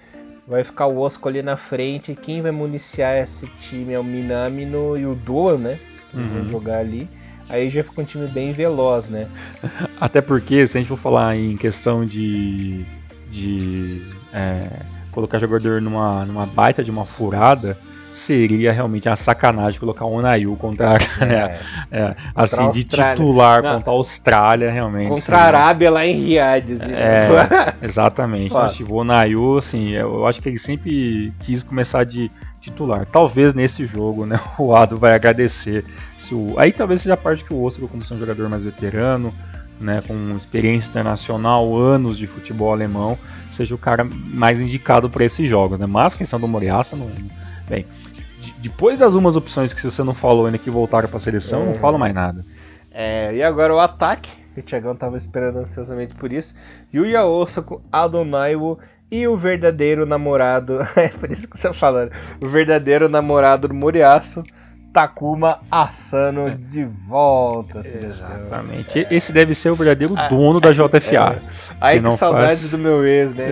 vai ficar o Osco ali na frente. Quem vai municiar esse time é o Minami no, e o Doa, né? Que uhum. vai jogar ali. Aí já fica um time bem veloz, né? Até porque, se a gente for falar em questão de. de é, colocar jogador numa, numa baita de uma furada, seria realmente uma sacanagem colocar o Onayu contra, é, né, é, assim, de titular Não, contra a Austrália, realmente. Contra seria... a Arábia lá em Riad. Assim, é, exatamente. tipo, o Onayu, assim, eu acho que ele sempre quis começar de titular. Talvez nesse jogo, né, o Ado vai agradecer. Se o... Aí talvez seja a parte que o Oscar, como ser um jogador mais veterano, né, com experiência internacional, anos de futebol alemão, seja o cara mais indicado para esses jogos, né? Mas a questão do Moriaça, não, bem, depois das umas opções que você não falou ainda que voltaram para a seleção, é. não falo mais nada. É, e agora o ataque, o Thiagão tava esperando ansiosamente por isso. Yuya Osako, Adonaiwo e o verdadeiro namorado, é por isso que você tá falando, o verdadeiro namorado do Moriaço, Takuma Asano de volta. Exatamente. É. Esse deve ser o verdadeiro ah, dono da JFA. É. Aí que, que saudades faz... do meu ex, né?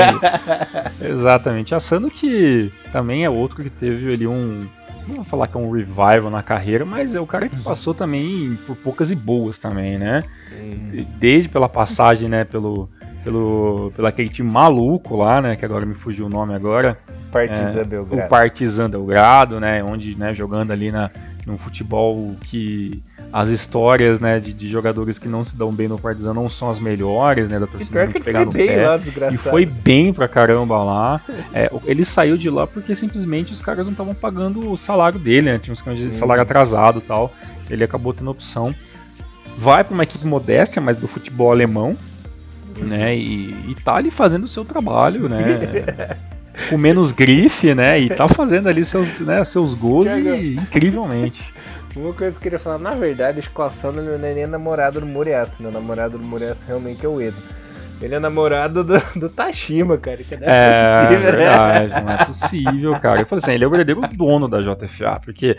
Exatamente. Asano que também é outro que teve ali um. Não vou falar que é um revival na carreira, mas é o cara que passou também por poucas e boas também, né? Hum. Desde pela passagem, né, pelo pelo, pelo aquele time maluco lá, né? Que agora me fugiu o nome agora. Partizan é, Belgrado. O Partizan Belgrado, né? Onde, né, jogando ali na, num futebol que as histórias, né, de, de, jogadores que não se dão bem no Partizan não são as melhores, né, da torcida que pegar no pé. Lá, e foi bem pra caramba lá. É, ele saiu de lá porque simplesmente os caras não estavam pagando o salário dele, né? Tinha uns de salário atrasado e tal. Ele acabou tendo opção. Vai para uma equipe modesta, mas do futebol alemão, né? E, e tá ali fazendo o seu trabalho, né? com menos grife, né? E tá fazendo ali seus, né, seus gols e, incrivelmente. Uma coisa que eu queria falar, na verdade, a escoação não é nem namorado do Muriaço, né? O namorado do Muriaço realmente é o Edo. Ele é namorado do, do Tashima, cara. Que não é, é possível, né? verdade, né? não é possível, cara. Eu falei assim, ele é o verdadeiro dono da JFA, porque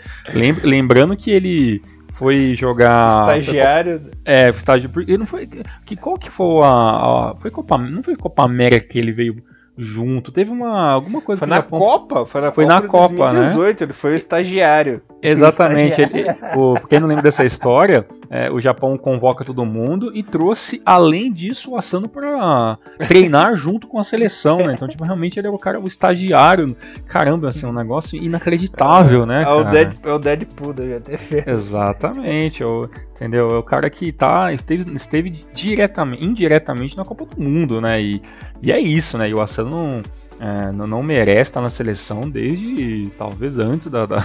lembrando que ele foi jogar. Estagiário. É, estágio. Ele não foi. Que, qual que foi a, a. Foi Copa. Não foi Copa América que ele veio junto. Teve uma alguma coisa Foi na Japão... Copa, foi na foi Copa na Copa, 2018, né? ele foi o estagiário. Exatamente. Ele, o, quem não lembra dessa história, é, o Japão convoca todo mundo e trouxe, além disso, o Asano para treinar junto com a seleção, né? Então, tipo, realmente ele é o cara, o estagiário. Caramba, assim, um negócio inacreditável, né? É o, Dead, é o Deadpool da JTF. Exatamente. É o, entendeu? É o cara que tá, esteve, esteve diretamente, indiretamente na Copa do Mundo, né? E, e é isso, né? E o Asano não é, não, merece estar na seleção desde talvez antes da, da,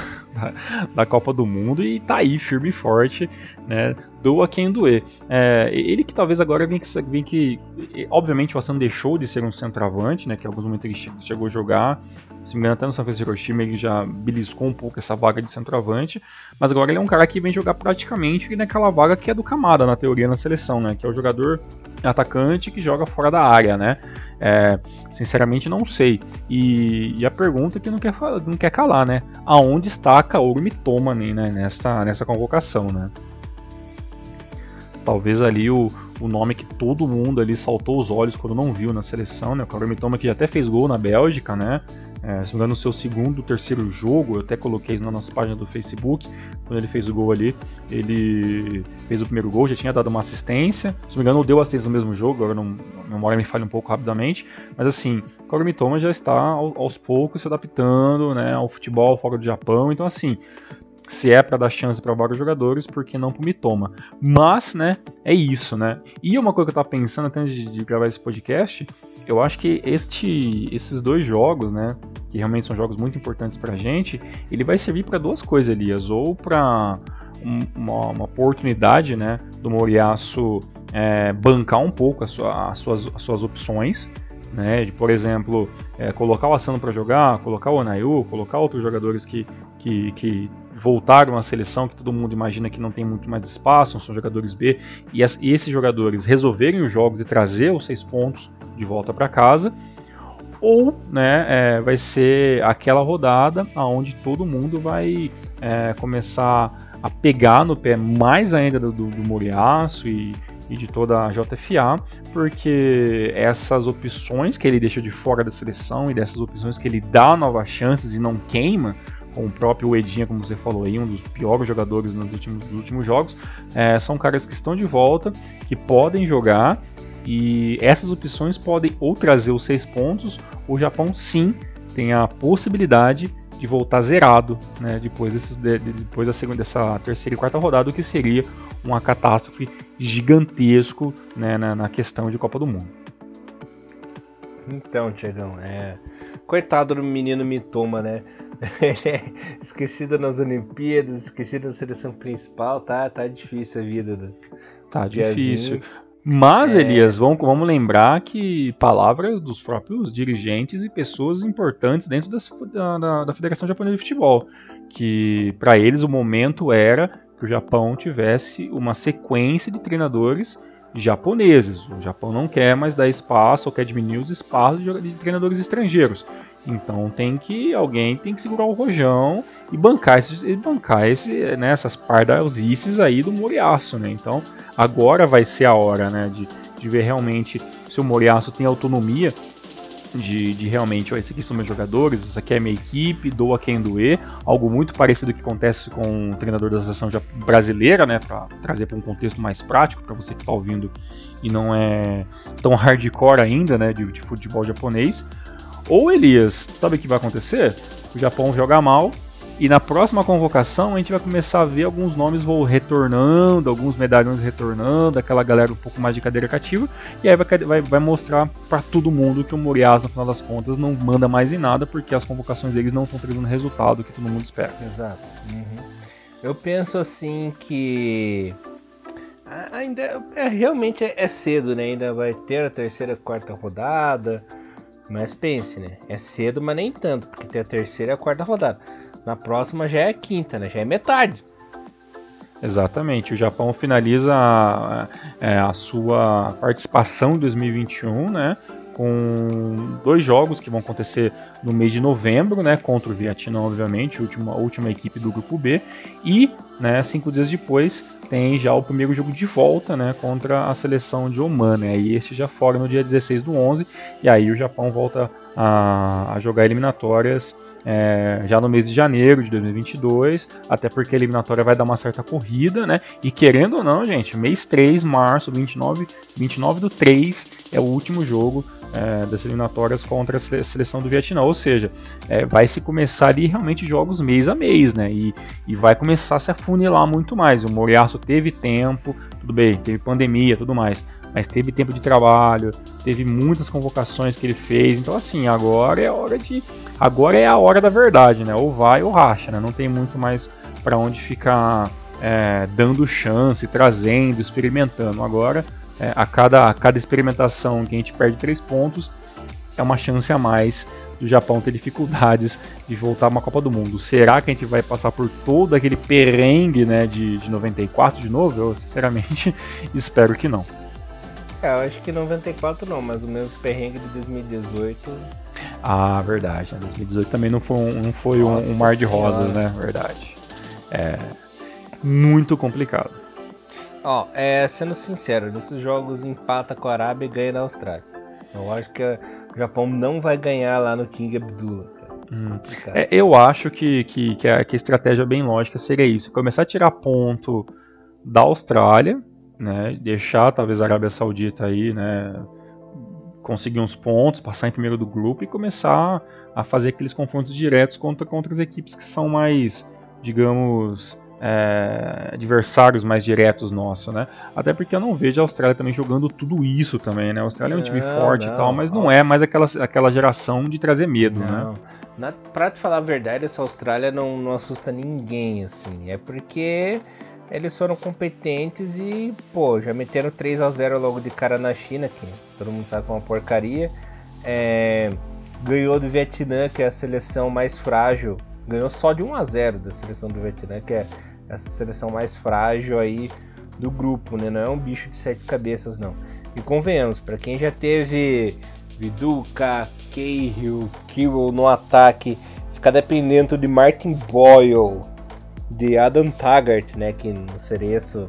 da, Copa do Mundo e tá aí firme e forte, né? Doa quem doer. É, ele que talvez agora vem que, vem que. Obviamente o Asano deixou de ser um centroavante, né? Que alguns momentos ele chegou a jogar. Se me engano, até no San Francisco Hiroshima ele já beliscou um pouco essa vaga de centroavante. Mas agora ele é um cara que vem jogar praticamente naquela vaga que é do Camada, na teoria, na seleção, né? Que é o jogador atacante que joga fora da área, né? É, sinceramente não sei. E, e, a pergunta que não quer, não quer calar, né? Aonde está Kaoru Mitoma né? nessa, nessa convocação, né? Talvez ali o, o nome que todo mundo ali saltou os olhos quando não viu na seleção, né? O Kaoru Mitoma que já até fez gol na Bélgica, né? É, se não me engano, no seu segundo, terceiro jogo, eu até coloquei na nossa página do Facebook, quando ele fez o gol ali, ele fez o primeiro gol, já tinha dado uma assistência, se não me engano, deu assistência no mesmo jogo, agora não, a memória me falha um pouco rapidamente, mas assim, o Kagami Toma já está aos poucos se adaptando né, ao futebol fora do Japão, então assim, se é para dar chance para vários jogadores, por que não pro Mitoma? Mas, né, é isso, né? E uma coisa que eu tava pensando até antes de gravar esse podcast, eu acho que este, esses dois jogos, né, que realmente são jogos muito importantes pra gente, ele vai servir para duas coisas, Elias, ou para um, uma, uma, oportunidade, né, do Moriaço é, bancar um pouco as, sua, as, suas, as suas opções, né, de, por exemplo, é, colocar o Asano para jogar, colocar o Anayu, colocar outros jogadores que, que, que voltaram à seleção, que todo mundo imagina que não tem muito mais espaço, são jogadores B, e, as, e esses jogadores resolverem os jogos e trazer os seis pontos de volta para casa, ou né, é, vai ser aquela rodada onde todo mundo vai é, começar a pegar no pé mais ainda do, do, do e, e de toda a JFA, porque essas opções que ele deixa de fora da seleção e dessas opções que ele dá novas chances e não queima, com o próprio Edinha, como você falou aí, um dos piores jogadores nos últimos, nos últimos jogos, é, são caras que estão de volta, que podem jogar e essas opções podem ou trazer os seis pontos, o Japão sim tem a possibilidade de voltar zerado, né, depois, desses, de, depois da segunda, dessa terceira e quarta rodada, o que seria uma catástrofe gigantesco né, na, na, questão de Copa do Mundo. Então, Tiagão, é... coitado do menino Mitoma, né? esquecido nas Olimpíadas, esquecido na seleção principal, tá, tá difícil a vida do, Tá difícil. Mas, é... Elias, vamos, vamos lembrar que palavras dos próprios dirigentes e pessoas importantes dentro da, da, da Federação Japonesa de Futebol. Que para eles o momento era que o Japão tivesse uma sequência de treinadores japoneses. O Japão não quer mais dar espaço ou quer diminuir os espaços de treinadores estrangeiros. Então tem que alguém tem que segurar o rojão e bancar, esse, bancar esse, né, essas pardalzices aí do Moriaço, né? Então agora vai ser a hora, né, de, de ver realmente se o Moriaço tem autonomia de, de realmente, ó, esses aqui são meus jogadores, isso aqui é minha equipe, doa quem doer, algo muito parecido que acontece com o treinador da seleção brasileira, né, para trazer para um contexto mais prático para você que está ouvindo e não é tão hardcore ainda, né, de, de futebol japonês. Ou Elias, sabe o que vai acontecer? O Japão joga mal, e na próxima convocação a gente vai começar a ver alguns nomes vão retornando, alguns medalhões retornando, aquela galera um pouco mais de cadeira cativa, e aí vai, vai, vai mostrar para todo mundo que o Moriarty, no final das contas, não manda mais em nada, porque as convocações deles não estão trazendo o resultado que todo mundo espera. Exato. Uhum. Eu penso assim que ainda é realmente é, é cedo, né? Ainda vai ter a terceira, quarta rodada. Mas pense, né? É cedo, mas nem tanto, porque tem a terceira e a quarta rodada. Na próxima já é a quinta, né? Já é metade. Exatamente. O Japão finaliza a, é, a sua participação em 2021, né? com dois jogos que vão acontecer no mês de novembro, né, contra o Vietnã, obviamente, última, última equipe do grupo B, e né, cinco dias depois tem já o primeiro jogo de volta né, contra a seleção de Oman, né, e este já fora no dia 16 do 11, e aí o Japão volta a, a jogar eliminatórias é, já no mês de janeiro de 2022, até porque a eliminatória vai dar uma certa corrida, né? E querendo ou não, gente, mês 3, março, 29, 29 do 3 é o último jogo é, das eliminatórias contra a seleção do Vietnã, ou seja, é, vai se começar ali realmente jogos mês a mês, né? E, e vai começar a se afunilar muito mais. O Moriaço teve tempo, tudo bem, teve pandemia, tudo mais mas teve tempo de trabalho, teve muitas convocações que ele fez. Então assim, agora é a hora de agora é a hora da verdade, né? Ou vai ou racha, né? Não tem muito mais para onde ficar é, dando chance, trazendo, experimentando. Agora, é, a, cada, a cada experimentação que a gente perde três pontos, é uma chance a mais do Japão ter dificuldades de voltar a uma Copa do Mundo. Será que a gente vai passar por todo aquele perrengue né, de, de 94 de novo? Eu, sinceramente, espero que não. É, eu acho que 94 não, mas o mesmo perrengue de 2018. Ah, verdade. 2018 também não foi um, não foi um, um mar de rosas, né? Verdade. É muito complicado. Ó, é, sendo sincero, nesses jogos empata com a Arábia e ganha na Austrália. Eu acho que o Japão não vai ganhar lá no King Abdullah. Hum. É, eu acho que, que, que, a, que a estratégia bem lógica seria isso: começar a tirar ponto da Austrália, né, deixar talvez a Arábia Saudita aí, né, conseguir uns pontos, passar em primeiro do grupo e começar a fazer aqueles confrontos diretos contra, contra as equipes que são mais, digamos, é, adversários mais diretos nossos, né? Até porque eu não vejo a Austrália também jogando tudo isso também, né? A Austrália é um time forte não, e tal, mas não é mais aquela, aquela geração de trazer medo, né? não. né? Na, pra te falar a verdade, essa Austrália não, não assusta ninguém, assim. É porque eles foram competentes e, pô, já meteram 3 a 0 logo de cara na China, que todo mundo sabe que é uma porcaria. É, ganhou do Vietnã, que é a seleção mais frágil. Ganhou só de 1 a 0 da seleção do Vietnã, que é essa seleção mais frágil aí do grupo, né? Não é um bicho de sete cabeças, não. E convenhamos, para quem já teve Viduka, Cahill, Kirill no ataque, ficar dependendo de Martin Boyle, de Adam Taggart, né? Que no Cereço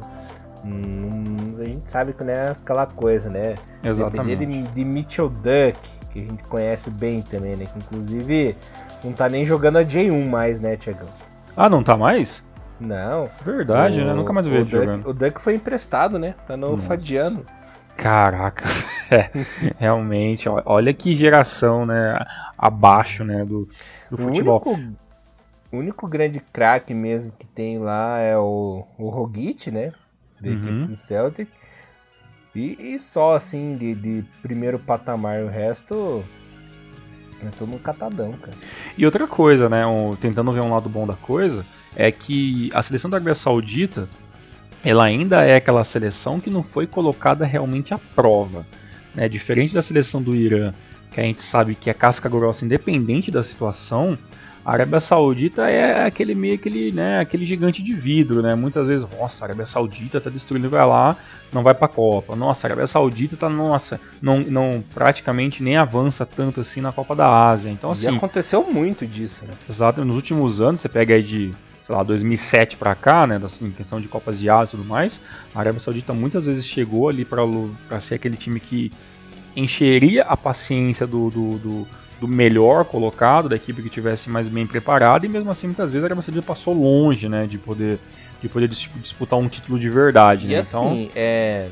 hum, a gente sabe que não é aquela coisa, né? Exatamente. De, de Mitchell Duck, que a gente conhece bem também, né? Que inclusive não tá nem jogando a J1 mais, né, Tiagão? Ah, não tá mais? Não. Verdade, o, né? Nunca mais vi ele jogando. O Duck foi emprestado, né? Tá no Nossa. Fadiano. Caraca, é, realmente, olha que geração, né, abaixo, né, do, do futebol. O único o único grande craque mesmo que tem lá é o, o Rogic, né? Da uhum. equipe do Celtic. E, e, só assim, de, de primeiro patamar, o resto é todo um catadão, cara. E outra coisa, né? Um, tentando ver um lado bom da coisa, é que a seleção da Arábia Saudita ela ainda é aquela seleção que não foi colocada realmente à prova. Né? Diferente da seleção do Irã, que a gente sabe que é casca grossa independente da situação, a Arábia Saudita é aquele meio aquele, né, aquele gigante de vidro, né? Muitas vezes, nossa, a Arábia Saudita tá destruindo, vai lá, não vai pra Copa. Nossa, a Arábia Saudita tá, nossa, não, não praticamente nem avança tanto assim na Copa da Ásia. Então assim, e aconteceu muito disso, né? Exato, nos últimos anos, você pega aí de sei lá, 2007 para cá, né, assim, questão de Copas de Ásia e tudo mais, a Arábia Saudita muitas vezes chegou ali para ser aquele time que encheria a paciência do, do, do, do, melhor colocado, da equipe que tivesse mais bem preparada, e mesmo assim muitas vezes a Arábia Saudita passou longe, né, de poder, de poder disputar um título de verdade. E né? assim, então... é,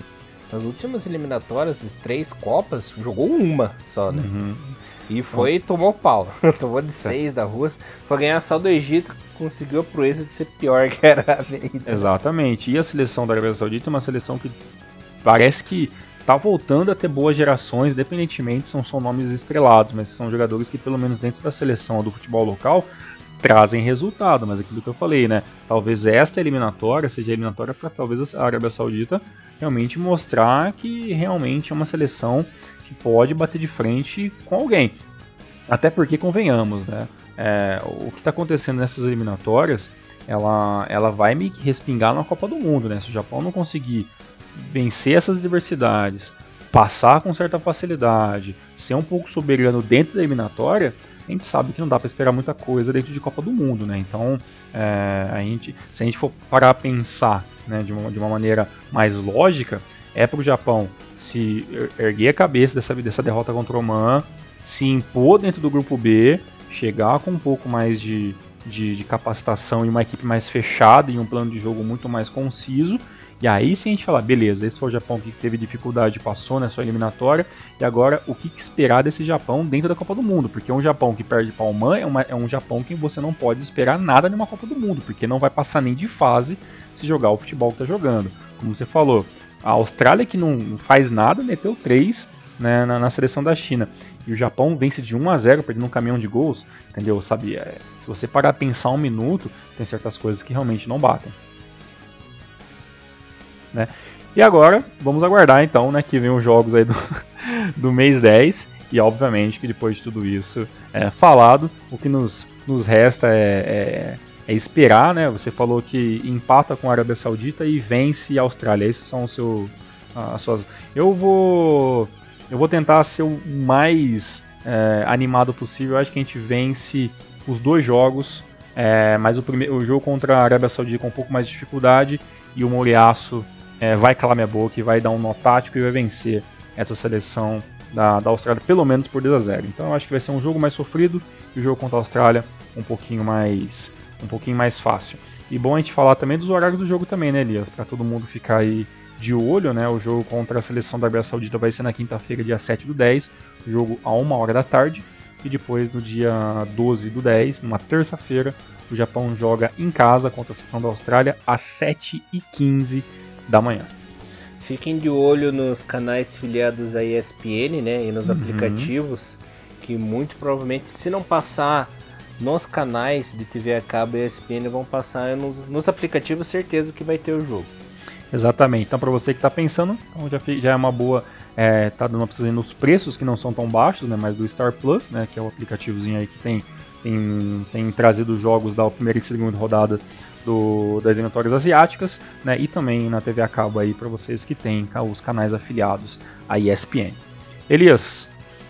nas últimas eliminatórias de três Copas, jogou uma só, né? Uhum. E foi e tomou pau. tomou de seis da Rússia. Foi ganhar só do Egito, conseguiu a proeza de ser pior que era a Avenida. Exatamente. E a seleção da Arábia Saudita é uma seleção que parece que tá voltando a ter boas gerações, independentemente são nomes estrelados, mas são jogadores que pelo menos dentro da seleção do futebol local trazem resultado, mas aquilo que eu falei, né? Talvez esta eliminatória seja eliminatória para talvez a Arábia Saudita realmente mostrar que realmente é uma seleção que pode bater de frente com alguém. Até porque, convenhamos, né? É, o que está acontecendo nessas eliminatórias, ela, ela vai que respingar na Copa do Mundo, né? Se o Japão não conseguir vencer essas adversidades, passar com certa facilidade, ser um pouco soberano dentro da eliminatória, a gente sabe que não dá para esperar muita coisa dentro de Copa do Mundo, né? Então, é, a gente, se a gente for parar a pensar né, de, uma, de uma maneira mais lógica, é para o Japão se erguer a cabeça dessa, dessa derrota contra o Oman, se impor dentro do grupo B, chegar com um pouco mais de, de, de, capacitação e uma equipe mais fechada e um plano de jogo muito mais conciso. E aí sim a gente falar, beleza, esse foi o Japão que teve dificuldade, passou na sua eliminatória, e agora o que esperar desse Japão dentro da Copa do Mundo? Porque um Japão que perde para Oman é, uma, é um Japão que você não pode esperar nada numa Copa do Mundo, porque não vai passar nem de fase se jogar o futebol que está jogando. Como você falou, a Austrália, que não faz nada, meteu 3 né, na, na, seleção da China. E o Japão vence de 1 a 0 perdendo um caminhão de gols. Entendeu? Sabe, é, se você parar a pensar um minuto, tem certas coisas que realmente não batem. Né? E agora, vamos aguardar então, né, que vem os jogos aí do, do mês 10. E obviamente que depois de tudo isso é, falado, o que nos, nos resta é, é é esperar, né? Você falou que empata com a Arábia Saudita e vence a Austrália. Esses são os seu, as suas. Eu vou, eu vou tentar ser o mais é, animado possível. Eu acho que a gente vence os dois jogos, é, mas o, primeiro, o jogo contra a Arábia Saudita com um pouco mais de dificuldade e o Moriaço é, vai calar minha boca e vai dar um nó tático e vai vencer essa seleção da, da Austrália, pelo menos por 2 a 0 Então eu acho que vai ser um jogo mais sofrido e o jogo contra a Austrália um pouquinho mais um pouquinho mais fácil. E bom a gente falar também dos horários do jogo também, né, Elias? Para todo mundo ficar aí de olho, né? O jogo contra a seleção da Arábia Saudita vai ser na quinta-feira, dia 7 do 10, jogo a 1 hora da tarde. E depois, no dia 12 do 10, numa terça-feira, o Japão joga em casa contra a seleção da Austrália às 7h15 da manhã. Fiquem de olho nos canais filiados à ESPN, né? E nos uhum. aplicativos, que muito provavelmente, se não passar nos canais de TV a cabo e ESPN vão passar nos, nos aplicativos, certeza que vai ter o jogo. Exatamente. Então, para você que está pensando, então já, já é uma boa. É, tá dando para nos preços que não são tão baixos, né? Mas do Star Plus, né? Que é o aplicativozinho aí que tem, tem, tem trazido jogos da primeira e segunda rodada do, das eliminatórias asiáticas, né? E também na TV a cabo aí para vocês que têm os canais afiliados à ESPN. Elias,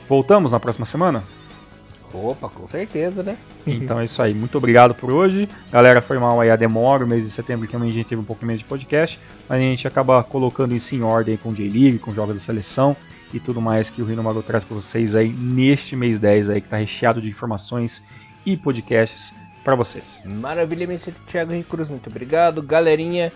voltamos na próxima semana? Opa, com certeza, né? Então é isso aí. Muito obrigado por hoje. Galera, foi mal aí a demora, o mês de setembro que a gente teve um pouco menos de podcast, mas a gente acaba colocando isso em ordem com o J-League, com jogos da seleção e tudo mais que o Rino Mago traz para vocês aí neste mês 10 aí que tá recheado de informações e podcasts para vocês. Maravilha, meu Thiago Henrique Cruz, muito obrigado. Galerinha,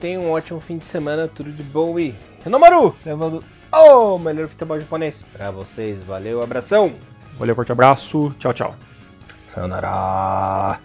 tenha um ótimo fim de semana, tudo de bom e Renomaru, levando o melhor futebol japonês para vocês. Valeu, abração! Valeu, forte abraço. Tchau, tchau. Sayonara.